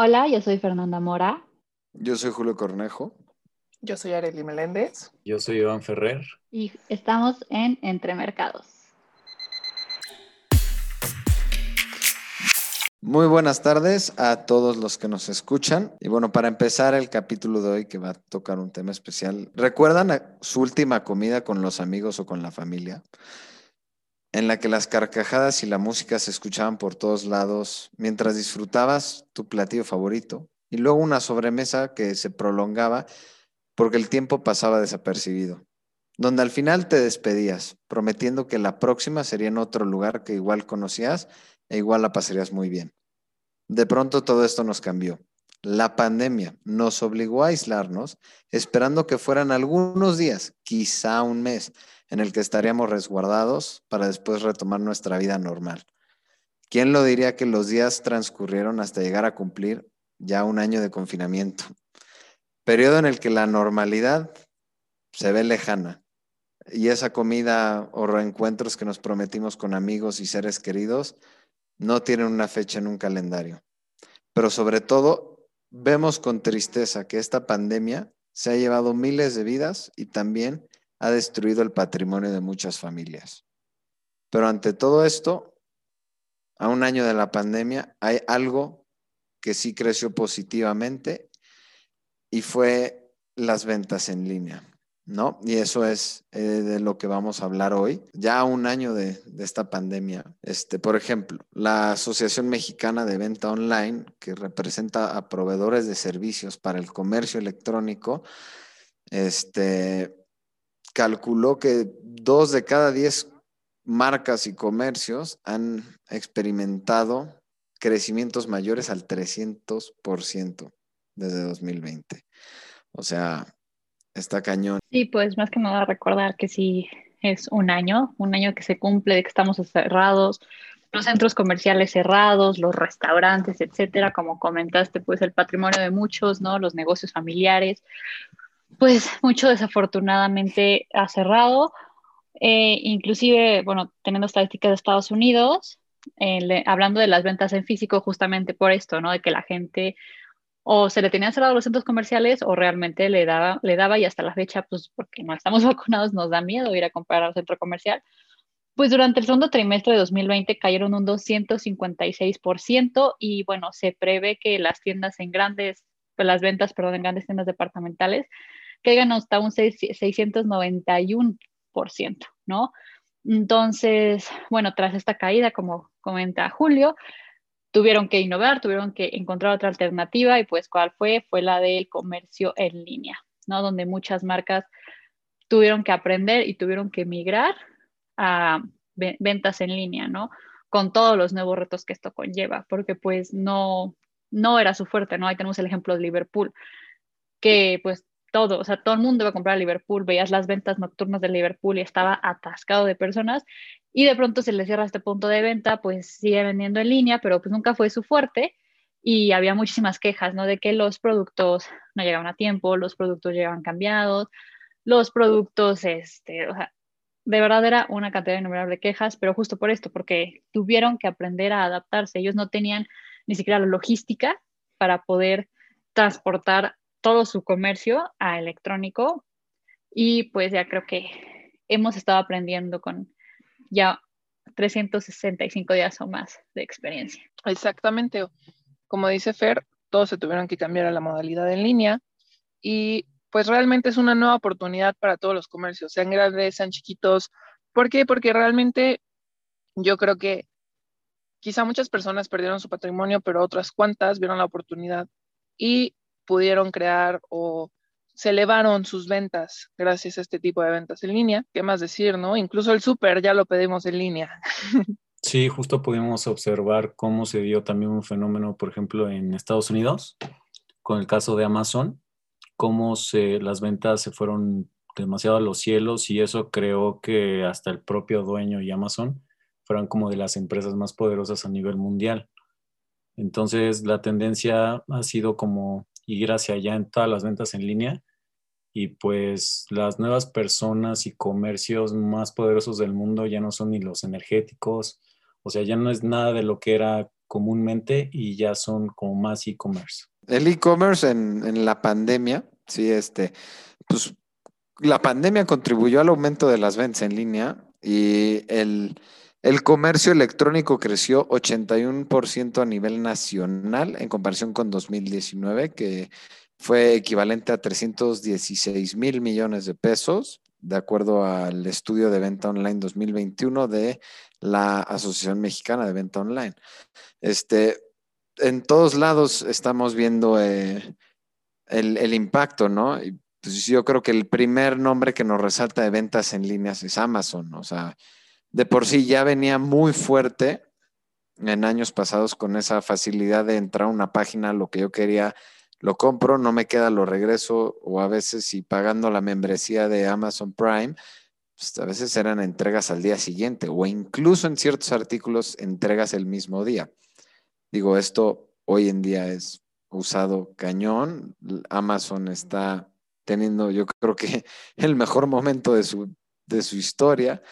Hola, yo soy Fernanda Mora. Yo soy Julio Cornejo. Yo soy Arely Meléndez. Yo soy Iván Ferrer. Y estamos en Entre Mercados. Muy buenas tardes a todos los que nos escuchan. Y bueno, para empezar el capítulo de hoy que va a tocar un tema especial, ¿recuerdan su última comida con los amigos o con la familia? En la que las carcajadas y la música se escuchaban por todos lados mientras disfrutabas tu platillo favorito y luego una sobremesa que se prolongaba porque el tiempo pasaba desapercibido, donde al final te despedías, prometiendo que la próxima sería en otro lugar que igual conocías e igual la pasarías muy bien. De pronto todo esto nos cambió. La pandemia nos obligó a aislarnos, esperando que fueran algunos días, quizá un mes, en el que estaríamos resguardados para después retomar nuestra vida normal. ¿Quién lo diría que los días transcurrieron hasta llegar a cumplir ya un año de confinamiento? Periodo en el que la normalidad se ve lejana y esa comida o reencuentros que nos prometimos con amigos y seres queridos no tienen una fecha en un calendario. Pero sobre todo, vemos con tristeza que esta pandemia se ha llevado miles de vidas y también ha destruido el patrimonio de muchas familias. Pero ante todo esto, a un año de la pandemia, hay algo que sí creció positivamente y fue las ventas en línea, ¿no? Y eso es eh, de lo que vamos a hablar hoy, ya a un año de, de, esta pandemia. Este, por ejemplo, la Asociación Mexicana de Venta Online, que representa a proveedores de servicios para el comercio electrónico, este, calculó que dos de cada diez marcas y comercios han experimentado crecimientos mayores al 300% desde 2020. O sea, está cañón. Sí, pues más que nada recordar que sí es un año, un año que se cumple de que estamos cerrados, los centros comerciales cerrados, los restaurantes, etcétera, como comentaste, pues el patrimonio de muchos, ¿no? Los negocios familiares, pues mucho desafortunadamente ha cerrado. Eh, inclusive, bueno, teniendo estadísticas de Estados Unidos, eh, hablando de las ventas en físico justamente por esto, ¿no? De que la gente o se le tenían cerrados los centros comerciales o realmente le daba, le daba y hasta la fecha, pues porque no estamos vacunados, nos da miedo ir a comprar al centro comercial. Pues durante el segundo trimestre de 2020 cayeron un 256% y bueno, se prevé que las tiendas en grandes, las ventas, perdón, en grandes tiendas departamentales caigan hasta un 691%, ¿no? Entonces, bueno, tras esta caída, como comenta Julio, tuvieron que innovar, tuvieron que encontrar otra alternativa y pues ¿cuál fue? Fue la del comercio en línea, ¿no? Donde muchas marcas tuvieron que aprender y tuvieron que migrar a ventas en línea, ¿no? Con todos los nuevos retos que esto conlleva, porque pues no, no era su fuerte, ¿no? Ahí tenemos el ejemplo de Liverpool, que pues todo, o sea, todo el mundo iba a comprar a Liverpool, veías las ventas nocturnas de Liverpool y estaba atascado de personas y de pronto se le cierra este punto de venta, pues sigue vendiendo en línea, pero pues nunca fue su fuerte y había muchísimas quejas, ¿no? De que los productos no llegaban a tiempo, los productos llegaban cambiados, los productos, este, o sea, de verdad era una cantidad innumerable de quejas, pero justo por esto, porque tuvieron que aprender a adaptarse, ellos no tenían ni siquiera la logística para poder transportar todo su comercio a electrónico y pues ya creo que hemos estado aprendiendo con ya 365 días o más de experiencia. Exactamente. Como dice Fer, todos se tuvieron que cambiar a la modalidad en línea y pues realmente es una nueva oportunidad para todos los comercios, sean grandes, sean chiquitos. ¿Por qué? Porque realmente yo creo que quizá muchas personas perdieron su patrimonio, pero otras cuantas vieron la oportunidad y pudieron crear o se elevaron sus ventas gracias a este tipo de ventas en línea. ¿Qué más decir, no? Incluso el súper ya lo pedimos en línea. Sí, justo pudimos observar cómo se dio también un fenómeno, por ejemplo, en Estados Unidos, con el caso de Amazon, cómo se, las ventas se fueron demasiado a los cielos y eso creó que hasta el propio dueño y Amazon fueran como de las empresas más poderosas a nivel mundial. Entonces, la tendencia ha sido como ir hacia allá en todas las ventas en línea y pues las nuevas personas y comercios más poderosos del mundo ya no son ni los energéticos, o sea, ya no es nada de lo que era comúnmente y ya son como más e-commerce. El e-commerce en, en, la pandemia, sí, este, pues la pandemia contribuyó al aumento de las ventas en línea y el, el comercio electrónico creció 81% a nivel nacional en comparación con 2019, que fue equivalente a 316 mil millones de pesos, de acuerdo al estudio de venta online 2021 de la Asociación Mexicana de Venta Online. Este, en todos lados estamos viendo eh, el, el, impacto, ¿no? Y pues yo creo que el primer nombre que nos resalta de ventas en líneas es Amazon, o sea, de por sí ya venía muy fuerte en años pasados con esa facilidad de entrar a una página, lo que yo quería, lo compro, no me queda, lo regreso, o a veces si pagando la membresía de Amazon Prime, pues a veces eran entregas al día siguiente, o incluso en ciertos artículos entregas el mismo día. Digo, esto hoy en día es usado cañón, Amazon está teniendo, yo creo que el mejor momento de su, de su historia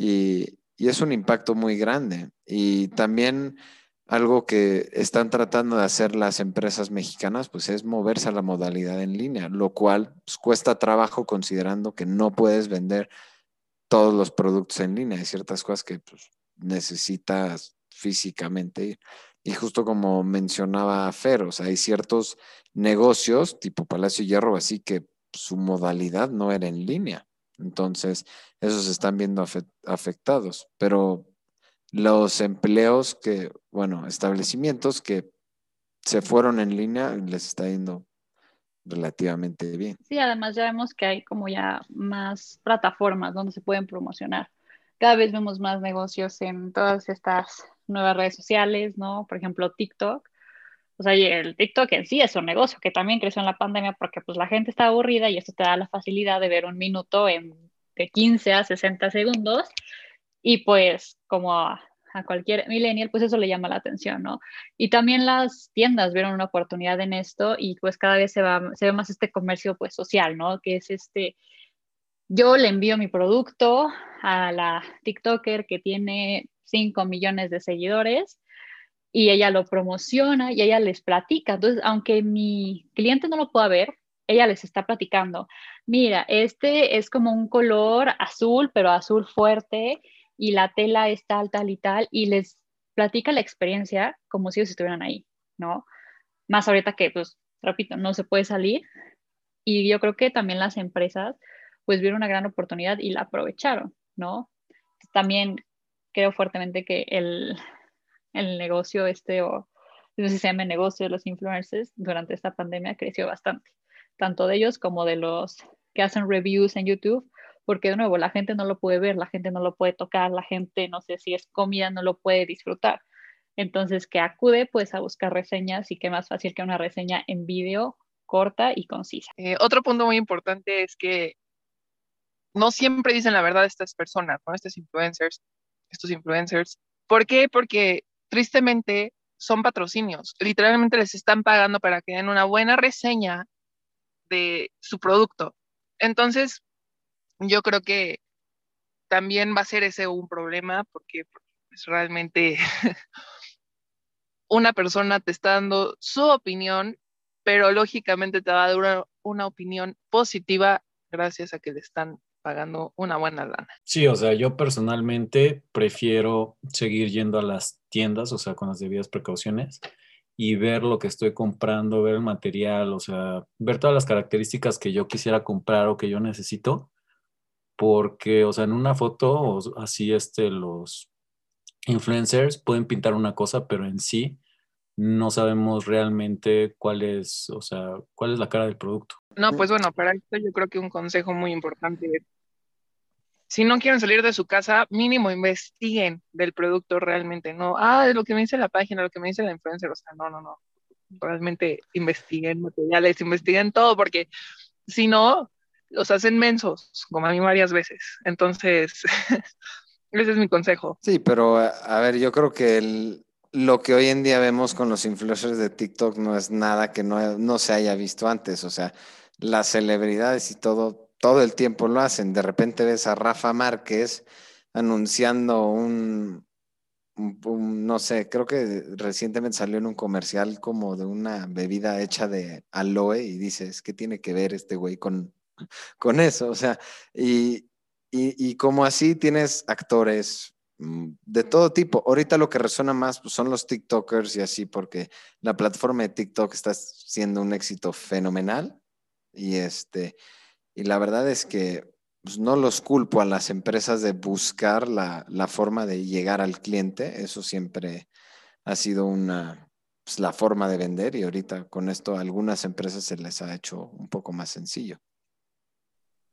y, es un impacto muy grande. Y también algo que están tratando de hacer las empresas mexicanas, pues es moverse a la modalidad en línea, lo cual pues, cuesta trabajo considerando que no puedes vender todos los productos en línea. Hay ciertas cosas que pues, necesitas físicamente ir. Y justo como mencionaba Fer, hay ciertos negocios tipo Palacio Hierro, así que su modalidad no era en línea. Entonces, esos están viendo afectados. Pero los empleos que, bueno, establecimientos que se fueron en línea, les está yendo relativamente bien. Sí, además ya vemos que hay como ya más plataformas donde se pueden promocionar. Cada vez vemos más negocios en todas estas nuevas redes sociales, ¿no? Por ejemplo, TikTok. O sea, el TikTok en sí es un negocio que también creció en la pandemia porque pues la gente está aburrida y esto te da la facilidad de ver un minuto en de 15 a 60 segundos y pues como a, cualquier millennial pues eso le llama la atención, ¿no? Y también las tiendas vieron una oportunidad en esto y pues cada vez se, va, se ve más este comercio pues social, ¿no? Que es este, yo le envío mi producto a la TikToker que tiene 5 millones de seguidores y ella lo promociona y ella les platica. Entonces, aunque mi cliente no lo pueda ver, ella les está platicando. Mira, este es como un color azul, pero azul fuerte y la tela es tal, tal y tal y les platica la experiencia como si ellos estuvieran ahí, ¿no? Más ahorita que, pues, repito, no se puede salir. Y yo creo que también las empresas, pues, vieron una gran oportunidad y la aprovecharon, ¿no? También creo fuertemente que el, el negocio este o no sé si se llama negocio de los influencers durante esta pandemia creció bastante, tanto de ellos como de los que hacen reviews en YouTube, porque de nuevo la gente no lo puede ver, la gente no lo puede tocar, la gente no sé si es comida, no lo puede disfrutar. Entonces, que acude pues a buscar reseñas y qué más fácil que una reseña en vídeo corta y concisa. Eh, otro punto muy importante es que no siempre dicen la verdad estas personas, ¿no? Estos influencers, estos influencers. ¿Por qué? Porque tristemente son patrocinios. Literalmente les están pagando para que den una buena reseña de su producto. Entonces, yo creo que también va a ser ese un problema porque es pues, realmente una persona te está dando su opinión, pero lógicamente te va a dar una opinión positiva gracias a que le están pagando una buena lana. Sí, o sea, yo personalmente prefiero seguir yendo a las tiendas, o sea, con las debidas precauciones y ver lo que estoy comprando, ver el material, o sea, ver todas las características que yo quisiera comprar o que yo necesito, porque, o sea, en una foto, así este, los influencers pueden pintar una cosa, pero en sí no sabemos realmente cuál es, o sea, cuál es la cara del producto. No, pues bueno, para esto yo creo que un consejo muy importante si no quieren salir de su casa, mínimo investiguen del producto realmente, no, ah, de lo que me dice la página, lo que me dice la influencer, o sea, no, no, no, realmente investiguen materiales, investiguen todo, porque si no, los hacen mensos, como a mí varias veces. Entonces, ese es mi consejo. Sí, pero a ver, yo creo que el, lo que hoy en día vemos con los influencers de TikTok no es nada que no, no se haya visto antes, o sea, las celebridades y todo todo el tiempo lo hacen. De repente ves a Rafa Márquez anunciando un, no sé, creo que recientemente salió en un comercial como de una bebida hecha de aloe y dices, ¿qué tiene que ver este güey con, con eso? O sea, y, y, como así tienes actores de todo tipo. Ahorita lo que resuena más pues, son los TikTokers y así, porque la plataforma de TikTok está siendo un éxito fenomenal. Y este, y la verdad es que pues, no los culpo a las empresas de buscar la, forma de llegar al cliente. Eso siempre ha sido una, pues, la forma de vender y ahorita con esto a algunas empresas se les ha hecho un poco más sencillo.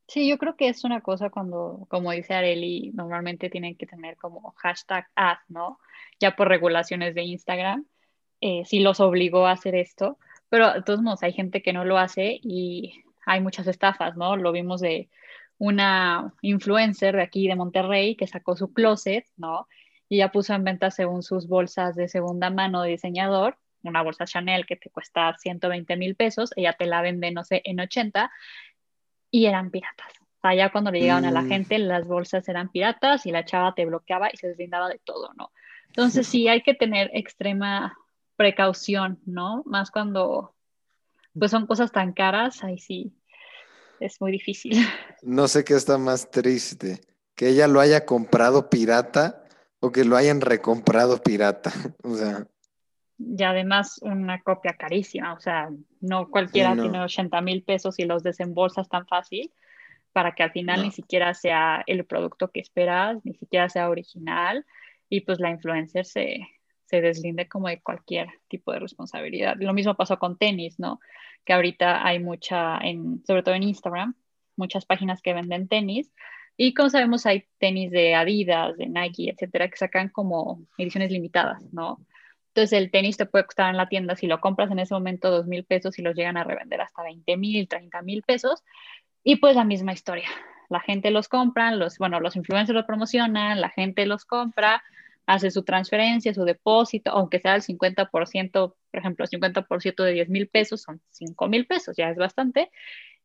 Sí, yo creo que es una cosa cuando, como dice Areli, normalmente tienen que tener como hashtag ad, ¿no? Ya por regulaciones de Instagram, eh, sí los obligó a hacer esto, pero de todos modos hay gente que no lo hace y hay muchas estafas, ¿no? Lo vimos de una influencer de aquí de Monterrey que sacó su closet, ¿no? Y ya puso en venta según sus bolsas de segunda mano de diseñador, una bolsa Chanel que te cuesta 120 mil pesos, ella te la vende, no sé, en 80, y eran piratas. O sea, ya cuando le llegaban a la mm. gente, las bolsas eran piratas y la chava te bloqueaba y se deslindaba de todo, ¿no? Entonces sí, hay que tener extrema precaución, ¿no? Más cuando pues son cosas tan caras, ahí sí, es muy difícil. No sé qué está más triste, que ella lo haya comprado pirata o que lo hayan recomprado pirata. O sea. Y además una copia carísima, o sea, no cualquiera tiene 80 mil pesos y los desembolsas tan fácil para que al final ni siquiera sea el producto que esperas, ni siquiera sea original y pues la influencer se, se deslinde como de cualquier tipo de responsabilidad. Lo mismo pasó con tenis, ¿no? Que ahorita hay mucha, en, sobre todo en Instagram, muchas páginas que venden tenis. Y como sabemos, hay tenis de Adidas, de Nike, etcétera, que sacan como ediciones limitadas, ¿no? Entonces el tenis te puede costar en la tienda, si lo compras en ese momento, dos mil pesos y los llegan a revender hasta 20 mil, 30 mil pesos. Y pues la misma historia. La gente los compra, los, bueno, los influencers los promocionan, la gente los compra, hace su transferencia, su depósito, aunque sea el 50%, por ejemplo, el 50% de 10 mil pesos son 5 mil pesos, ya es bastante.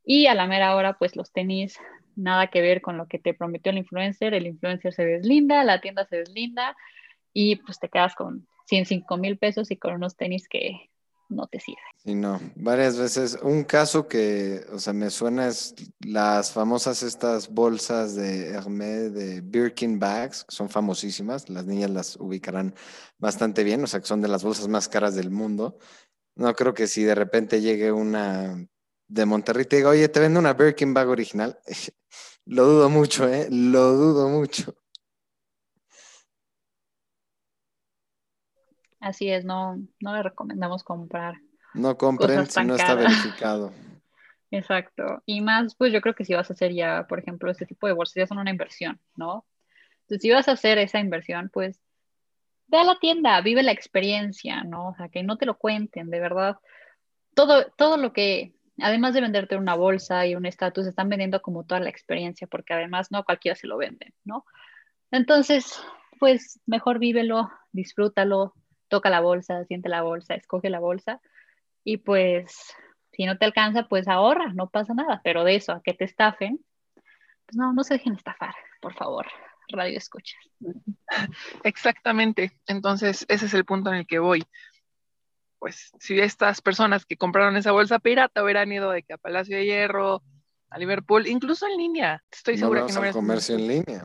Y a la mera hora, pues los tenis, nada que ver con lo que te prometió el influencer, el influencer se deslinda, la tienda se deslinda y pues te quedas con 105 mil pesos y con unos tenis que no te sirve. Sí, no, varias veces. Un caso que, o sea, me suena es las famosas estas bolsas de Hermès de Birkin bags, son famosísimas, las niñas las ubicarán bastante bien, o sea, que son de las bolsas más caras del mundo. No creo que si de repente llegue una de Monterrey y te diga, oye, te vendo una Birkin bag original, lo dudo mucho, ¿eh? Lo dudo mucho. Así es, no, no le recomendamos comprar. No compren si no está verificado. Exacto. Y más, pues yo creo que si vas a hacer ya, por ejemplo, este tipo de bolsas ya son una inversión, ¿no? Entonces, si vas a hacer esa inversión, pues ve a la tienda, vive la experiencia, ¿no? O sea, que no te lo cuenten, de verdad. Todo, todo lo que, además de venderte una bolsa y un estatus, están vendiendo como toda la experiencia, porque además no cualquiera se lo vende, ¿no? Entonces, pues mejor vívelo, disfrútalo, toca la bolsa, siente la bolsa, escoge la bolsa y pues si no te alcanza, pues ahorra, no pasa nada, pero de eso a que te estafen, pues no, no se dejen estafar, por favor, radio escucha. Exactamente, entonces ese es el punto en el que voy. Pues si estas personas que compraron esa bolsa pirata hubieran ido de que a Palacio de Hierro, a Liverpool, incluso en línea, estoy segura que no hubiera comercio en línea.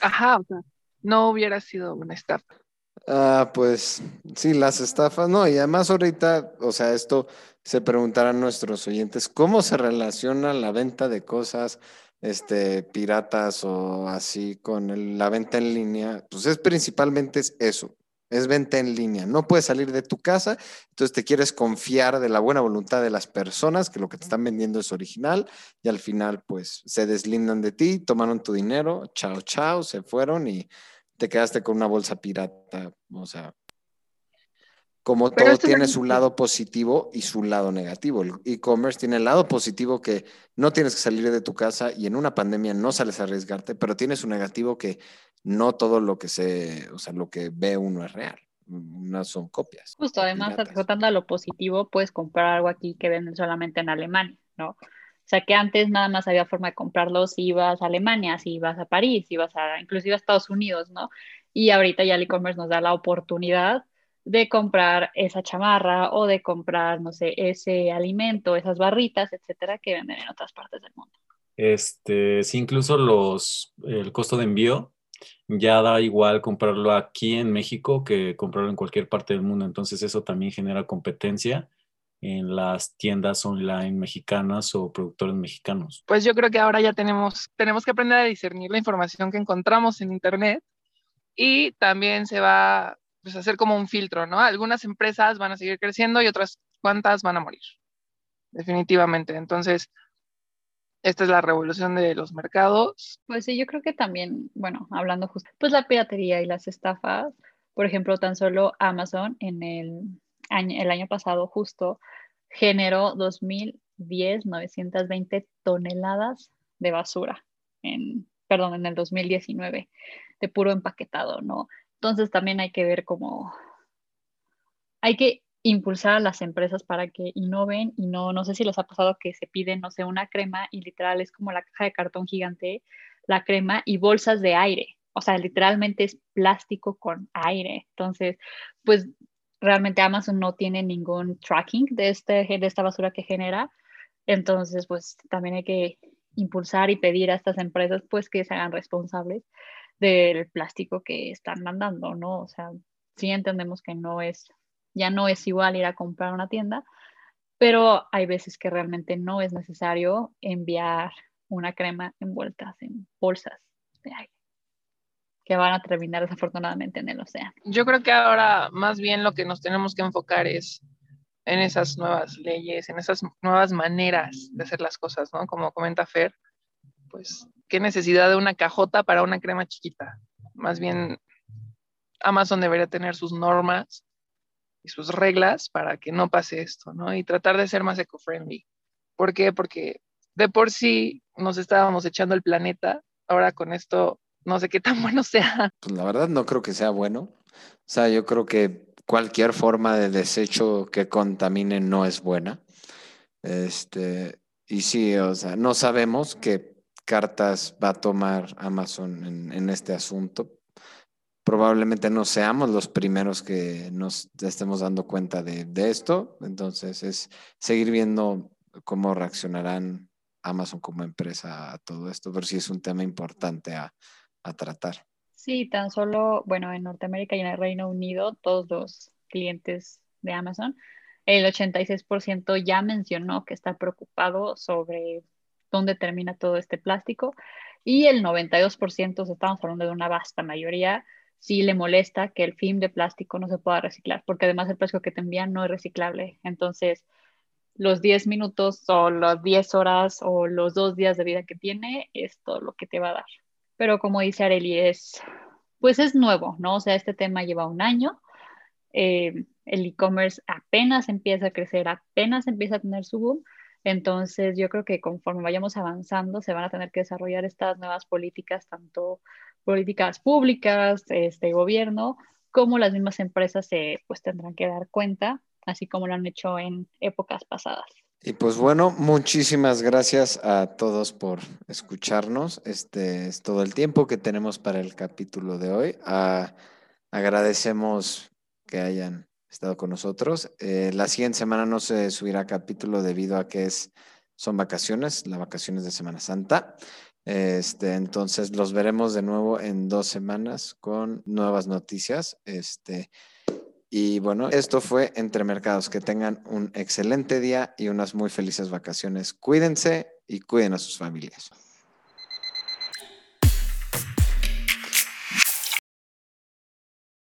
Ajá, o sea, no hubiera sido una estafa. Ah, pues sí, las estafas, no, y además ahorita, o sea, esto se preguntarán nuestros oyentes, ¿cómo se relaciona la venta de cosas este, piratas o así con la venta en línea? Pues es principalmente eso, es venta en línea. No puedes salir de tu casa, entonces te quieres confiar de la buena voluntad de las personas, que lo que te están vendiendo es original, y al final, pues, se deslindan de ti, tomaron tu dinero, chao, chao, se fueron y te quedaste con una bolsa pirata. O sea, como todo tiene su lado positivo y su lado negativo. El e-commerce tiene el lado positivo que no tienes que salir de tu casa y en una pandemia no sales a arriesgarte, pero tiene su negativo que no todo lo que se, o sea, lo que ve uno es real. Unas son copias. Justo, además, tratando a lo positivo, puedes comprar algo aquí que venden solamente en Alemania, ¿no? Sea que antes nada más había forma de comprarlos si ibas a Alemania, si ibas a París, si ibas a inclusive a Estados Unidos, ¿no? Y ahorita ya el e-commerce nos da la oportunidad de comprar esa chamarra o de comprar, no sé, ese alimento, esas barritas, etcétera, que venden en otras partes del mundo. Este, sí, incluso los, el costo de envío ya da igual comprarlo aquí en México que comprarlo en cualquier parte del mundo. Entonces eso también genera competencia en las tiendas online mexicanas o productores mexicanos. Pues yo creo que ahora ya tenemos, tenemos que aprender a discernir la información que encontramos en Internet y también se va pues, a hacer como un filtro, ¿no? Algunas empresas van a seguir creciendo y otras cuantas van a morir, definitivamente. Entonces, esta es la revolución de los mercados. Pues sí, yo creo que también, bueno, hablando justo, pues la piratería y las estafas, por ejemplo, tan solo Amazon en el año, el año pasado justo generó 2010 920 toneladas de basura en, perdón, en el 2019 de puro empaquetado, ¿no? Entonces también hay que ver cómo hay que impulsar a las empresas para que innoven y no, no sé si les ha pasado que se piden, no sé, una crema y literal es como la caja de cartón gigante, la crema y bolsas de aire. O sea, literalmente es plástico con aire. Entonces, pues realmente Amazon no tiene ningún tracking de, este, de esta basura que genera. Entonces, pues también hay que impulsar y pedir a estas empresas pues que se hagan responsables del plástico que están mandando, ¿no? O sea, sí entendemos que no es, ya no es igual ir a comprar una tienda, pero hay veces que realmente no es necesario enviar una crema envuelta en bolsas de aire van a terminar desafortunadamente en el océano. Yo creo que ahora más bien lo que nos tenemos que enfocar es en esas nuevas leyes, en esas nuevas maneras de hacer las cosas, ¿no? Como comenta Fer, pues qué necesidad de una cajota para una crema chiquita. Más bien Amazon debería tener sus normas y sus reglas para que no pase esto, ¿no? Y tratar de ser más eco-friendly. ¿Por qué? Porque de por sí nos estábamos echando el planeta, ahora con esto no sé qué tan bueno sea. Pues la verdad no creo que sea bueno. O sea, yo creo que cualquier forma de desecho que contamine no es buena. Este, y sí, o sea, no sabemos qué cartas va a tomar Amazon en, este asunto. Probablemente no seamos los primeros que nos estemos dando cuenta de, de esto. Entonces, es seguir viendo cómo reaccionarán Amazon como empresa a todo esto, pero sí es un tema importante a, a tratar. Sí, tan solo, bueno, en Norteamérica y en el Reino Unido, todos los clientes de Amazon, el 86% ya mencionó que está preocupado sobre dónde termina todo este plástico y el 92%, estamos hablando de una vasta mayoría, sí le molesta que el film de plástico no se pueda reciclar, porque además el plástico que te envían no es reciclable. Entonces, los 10 minutos o las 10 horas o los dos días de vida que tiene es todo lo que te va a dar pero como dice Areli, es, pues es nuevo, ¿no? O sea, este tema lleva un año, eh, el e-commerce apenas empieza a crecer, apenas empieza a tener su boom, entonces yo creo que conforme vayamos avanzando se van a tener que desarrollar estas nuevas políticas, tanto políticas públicas, este gobierno, como las mismas empresas se pues tendrán que dar cuenta, así como lo han hecho en épocas pasadas. Y pues bueno, muchísimas gracias a todos por escucharnos. Este es todo el tiempo que tenemos para el capítulo de hoy. Ah, agradecemos que hayan estado con nosotros. Eh, la siguiente semana no se subirá capítulo debido a que es, son vacaciones, las vacaciones de Semana Santa. Este, entonces los veremos de nuevo en dos semanas con nuevas noticias. Este, y bueno, esto fue Entre Mercados. Que tengan un excelente día y unas muy felices vacaciones. Cuídense y cuiden a sus familias.